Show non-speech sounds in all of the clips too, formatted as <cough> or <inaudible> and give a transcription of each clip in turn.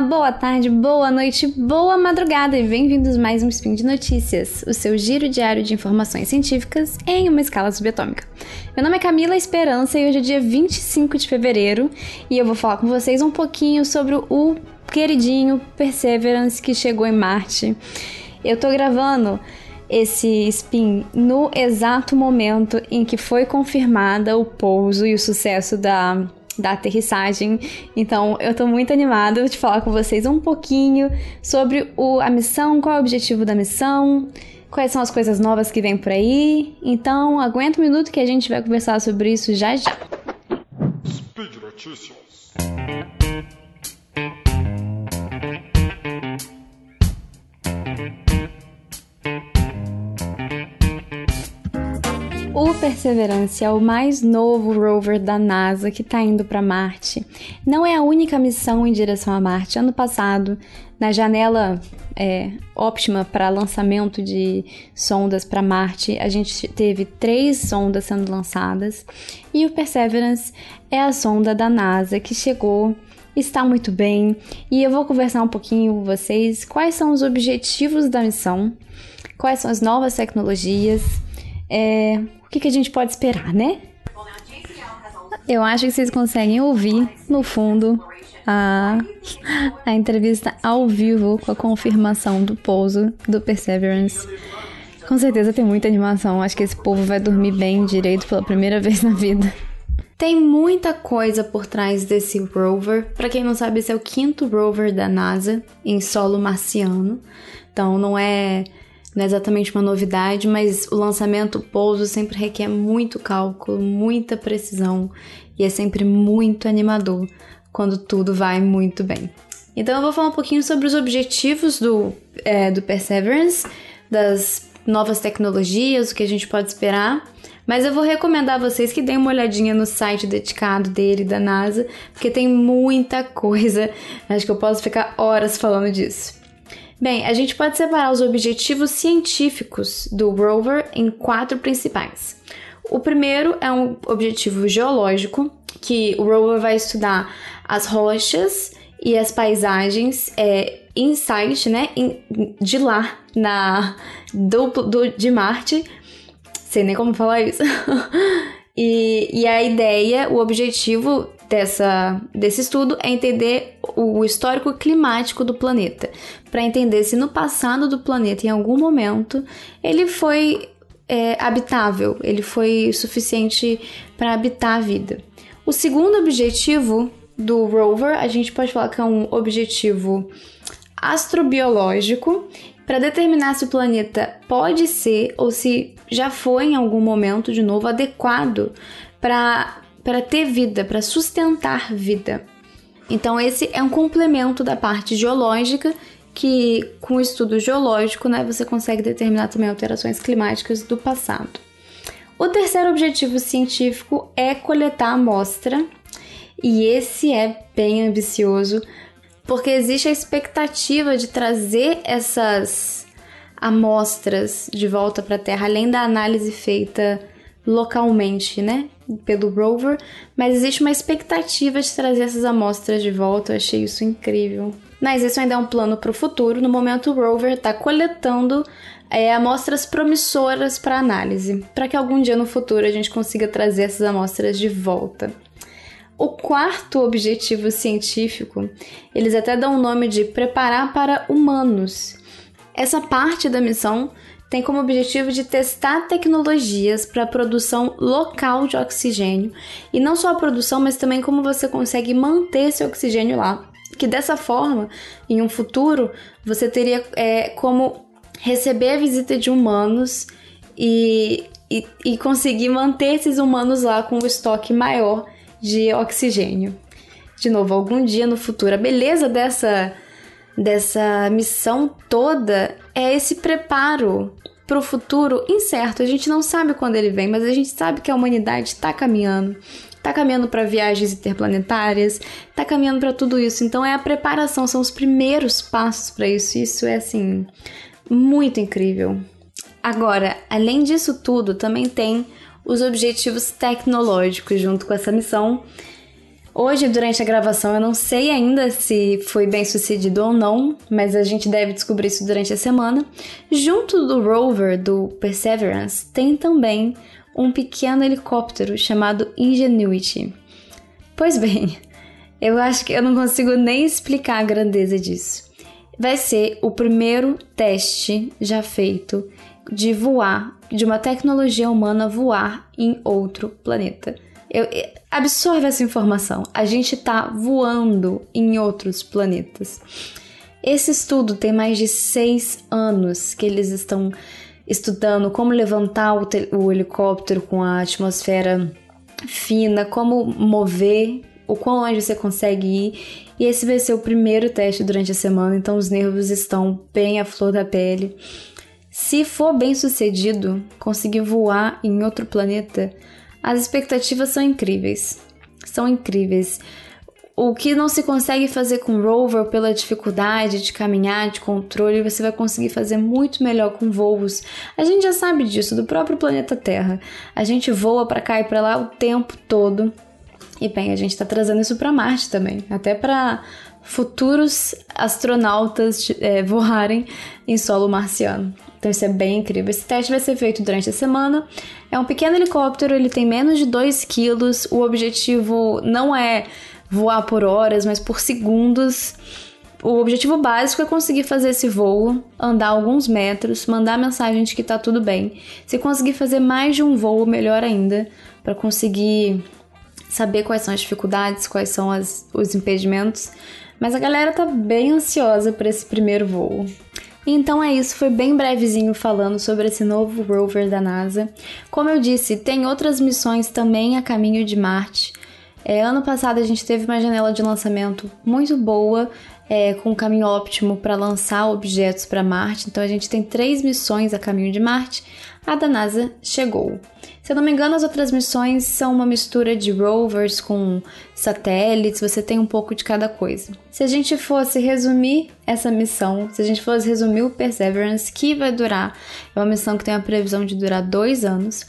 boa tarde, boa noite, boa madrugada e bem-vindos mais um Spin de Notícias, o seu giro diário de informações científicas em uma escala subatômica. Meu nome é Camila Esperança e hoje é dia 25 de fevereiro e eu vou falar com vocês um pouquinho sobre o queridinho Perseverance que chegou em Marte. Eu tô gravando esse spin no exato momento em que foi confirmada o pouso e o sucesso da da aterrissagem. Então, eu tô muito animada de falar com vocês um pouquinho sobre o, a missão, qual é o objetivo da missão, quais são as coisas novas que vem por aí. Então, aguenta um minuto que a gente vai conversar sobre isso já já. Speed Notícias. Perseverance é o mais novo rover da NASA que está indo para Marte. Não é a única missão em direção a Marte. Ano passado, na janela é, óptima para lançamento de sondas para Marte, a gente teve três sondas sendo lançadas e o Perseverance é a sonda da NASA que chegou está muito bem e eu vou conversar um pouquinho com vocês quais são os objetivos da missão, quais são as novas tecnologias, é, o que, que a gente pode esperar, né? Eu acho que vocês conseguem ouvir no fundo a, a entrevista ao vivo com a confirmação do pouso do Perseverance. Com certeza tem muita animação. Acho que esse povo vai dormir bem direito pela primeira <laughs> vez na vida. Tem muita coisa por trás desse rover. Para quem não sabe, esse é o quinto rover da NASA em solo marciano. Então não é não é exatamente uma novidade, mas o lançamento, o pouso sempre requer muito cálculo, muita precisão e é sempre muito animador quando tudo vai muito bem. Então eu vou falar um pouquinho sobre os objetivos do, é, do Perseverance, das novas tecnologias, o que a gente pode esperar. Mas eu vou recomendar a vocês que deem uma olhadinha no site dedicado dele, da NASA, porque tem muita coisa. Acho que eu posso ficar horas falando disso. Bem, a gente pode separar os objetivos científicos do rover em quatro principais. O primeiro é um objetivo geológico, que o rover vai estudar as rochas e as paisagens é, inside, né, de lá, na, do, do, de Marte. Sei nem como falar isso. <laughs> e, e a ideia, o objetivo dessa, desse estudo é entender o histórico climático do planeta, para entender se no passado do planeta, em algum momento, ele foi é, habitável, ele foi suficiente para habitar a vida. O segundo objetivo do rover, a gente pode falar que é um objetivo astrobiológico para determinar se o planeta pode ser ou se já foi em algum momento de novo adequado para para ter vida, para sustentar vida. Então esse é um complemento da parte geológica que com o estudo geológico, né, você consegue determinar também alterações climáticas do passado. O terceiro objetivo científico é coletar amostra, e esse é bem ambicioso, porque existe a expectativa de trazer essas amostras de volta para a Terra, além da análise feita localmente, né? Pelo rover, mas existe uma expectativa de trazer essas amostras de volta. Eu achei isso incrível. Mas isso ainda é um plano para o futuro. No momento, o rover está coletando é, amostras promissoras para análise, para que algum dia no futuro a gente consiga trazer essas amostras de volta. O quarto objetivo científico, eles até dão o nome de preparar para humanos. Essa parte da missão tem como objetivo de testar tecnologias para a produção local de oxigênio e não só a produção, mas também como você consegue manter esse oxigênio lá. Que dessa forma, em um futuro, você teria é, como receber a visita de humanos e, e, e conseguir manter esses humanos lá com o estoque maior de oxigênio. De novo, algum dia no futuro, a beleza dessa dessa missão toda é esse preparo para o futuro incerto. A gente não sabe quando ele vem, mas a gente sabe que a humanidade está caminhando. Está caminhando para viagens interplanetárias, está caminhando para tudo isso. Então é a preparação, são os primeiros passos para isso. Isso é assim muito incrível. Agora, além disso tudo, também tem os objetivos tecnológicos junto com essa missão Hoje, durante a gravação, eu não sei ainda se foi bem sucedido ou não, mas a gente deve descobrir isso durante a semana. Junto do rover do Perseverance, tem também um pequeno helicóptero chamado Ingenuity. Pois bem, <laughs> eu acho que eu não consigo nem explicar a grandeza disso. Vai ser o primeiro teste já feito de voar, de uma tecnologia humana voar em outro planeta. Eu, absorve essa informação. A gente está voando em outros planetas. Esse estudo tem mais de seis anos que eles estão estudando como levantar o, o helicóptero com a atmosfera fina, como mover, o quão longe você consegue ir. E esse vai ser o primeiro teste durante a semana, então os nervos estão bem à flor da pele. Se for bem sucedido, conseguir voar em outro planeta, as expectativas são incríveis. São incríveis. O que não se consegue fazer com rover pela dificuldade de caminhar, de controle, você vai conseguir fazer muito melhor com voos. A gente já sabe disso do próprio planeta Terra. A gente voa para cá e para lá o tempo todo. E bem, a gente está trazendo isso para Marte também, até para futuros astronautas é, voarem em solo marciano. Então isso é bem incrível. Esse teste vai ser feito durante a semana. É um pequeno helicóptero, ele tem menos de 2 quilos. O objetivo não é voar por horas, mas por segundos. O objetivo básico é conseguir fazer esse voo, andar alguns metros, mandar mensagem de que tá tudo bem. Se conseguir fazer mais de um voo, melhor ainda, para conseguir saber quais são as dificuldades, quais são as, os impedimentos. Mas a galera tá bem ansiosa para esse primeiro voo. Então é isso, foi bem brevezinho falando sobre esse novo rover da NASA. Como eu disse, tem outras missões também a caminho de Marte. É, ano passado a gente teve uma janela de lançamento muito boa, é, com um caminho óptimo para lançar objetos para Marte. Então a gente tem três missões a caminho de Marte. A da NASA chegou. Se eu não me engano, as outras missões são uma mistura de rovers com satélites, você tem um pouco de cada coisa. Se a gente fosse resumir essa missão, se a gente fosse resumir o Perseverance, que vai durar, é uma missão que tem a previsão de durar dois anos,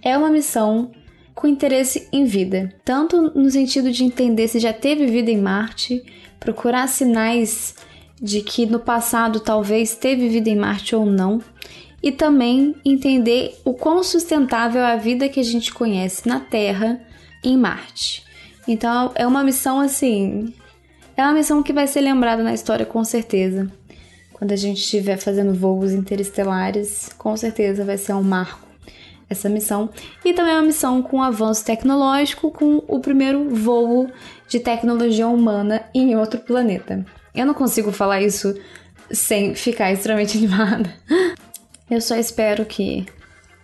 é uma missão com interesse em vida, tanto no sentido de entender se já teve vida em Marte, procurar sinais de que no passado talvez teve vida em Marte ou não, e também entender o quão sustentável é a vida que a gente conhece na Terra em Marte. Então é uma missão assim, é uma missão que vai ser lembrada na história com certeza. Quando a gente estiver fazendo voos interestelares, com certeza vai ser um marco essa missão. E também é uma missão com avanço tecnológico, com o primeiro voo de tecnologia humana em outro planeta. Eu não consigo falar isso sem ficar extremamente <laughs> animada. Eu só espero que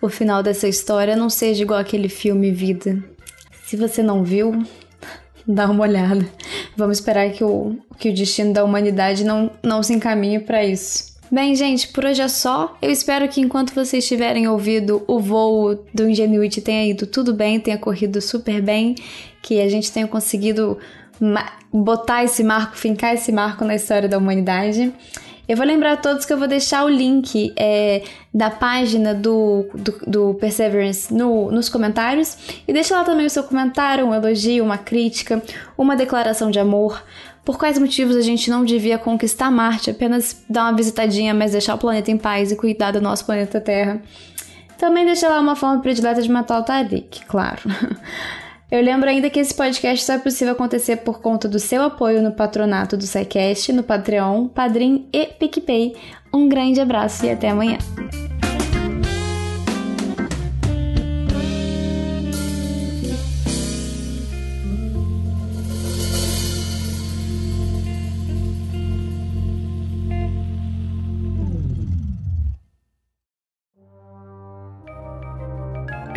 o final dessa história não seja igual aquele filme Vida. Se você não viu, <laughs> dá uma olhada. Vamos esperar que o, que o destino da humanidade não, não se encaminhe para isso. Bem, gente, por hoje é só. Eu espero que enquanto vocês tiverem ouvido o voo do Ingenuity tenha ido tudo bem, tenha corrido super bem, que a gente tenha conseguido botar esse marco, fincar esse marco na história da humanidade. Eu vou lembrar a todos que eu vou deixar o link é, da página do, do, do Perseverance no, nos comentários. E deixa lá também o seu comentário, um elogio, uma crítica, uma declaração de amor. Por quais motivos a gente não devia conquistar Marte, apenas dar uma visitadinha, mas deixar o planeta em paz e cuidar do nosso planeta Terra. Também deixa lá uma forma predileta de matar o Tariq, claro. <laughs> Eu lembro ainda que esse podcast só é possível acontecer por conta do seu apoio no patronato do SciCast, no Patreon, Padrim e PicPay. Um grande abraço e até amanhã.